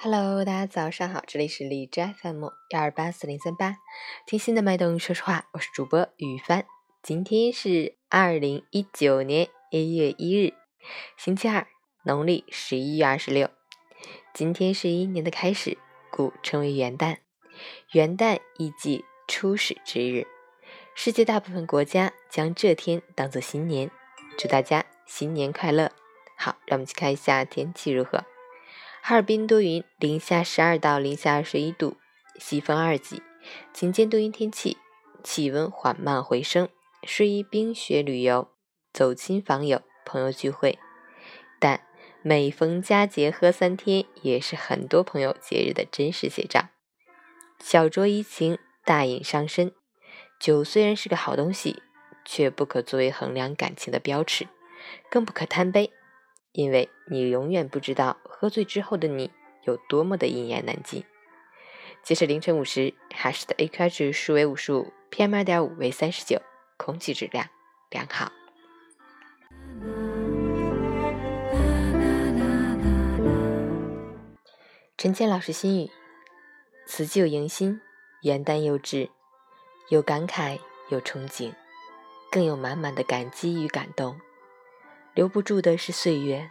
Hello，大家早上好，这里是荔枝 FM 幺二八四零三八，听心的脉动说实话，我是主播雨帆。今天是二零一九年一月一日，星期二，农历十一月二十六。今天是一年的开始，故称为元旦。元旦意即初始之日，世界大部分国家将这天当作新年。祝大家新年快乐！好，让我们去看一下天气如何。哈尔滨多云，零下十二到零下二十一度，西风二级，晴间多云天气，气温缓慢回升，适宜冰雪旅游、走亲访友、朋友聚会。但每逢佳节喝三天，也是很多朋友节日的真实写照。小酌怡情，大饮伤身。酒虽然是个好东西，却不可作为衡量感情的标尺，更不可贪杯。因为你永远不知道喝醉之后的你有多么的一言难尽。截至凌晨五时，哈市的 AQI 指数为五十五，PM 二点五为三十九，空气质量良好。陈谦老师心语：辞旧迎新，元旦又至，有感慨，有憧憬，更有满满的感激与感动。留不住的是岁月，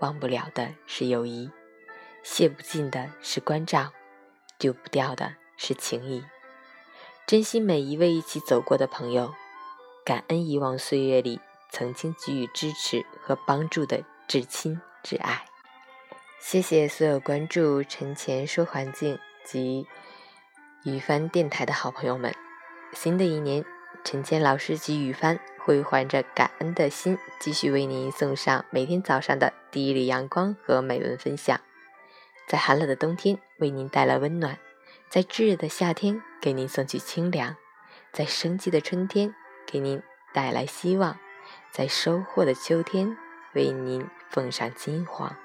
忘不了的是友谊，卸不尽的是关照，丢不掉的是情谊。珍惜每一位一起走过的朋友，感恩以往岁月里曾经给予支持和帮助的至亲至爱。谢谢所有关注陈前说环境及雨帆电台的好朋友们。新的一年，陈谦老师及雨帆。会怀着感恩的心，继续为您送上每天早上的第一缕阳光和美文分享，在寒冷的冬天为您带来温暖，在炙热的夏天给您送去清凉，在生机的春天给您带来希望，在收获的秋天为您奉上金黄。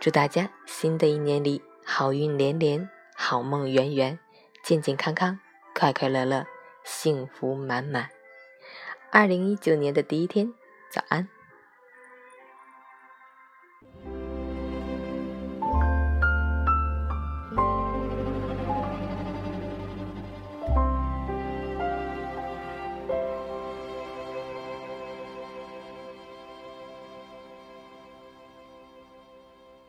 祝大家新的一年里好运连连，好梦圆圆，健健康康，快快乐乐，幸福满满。二零一九年的第一天，早安。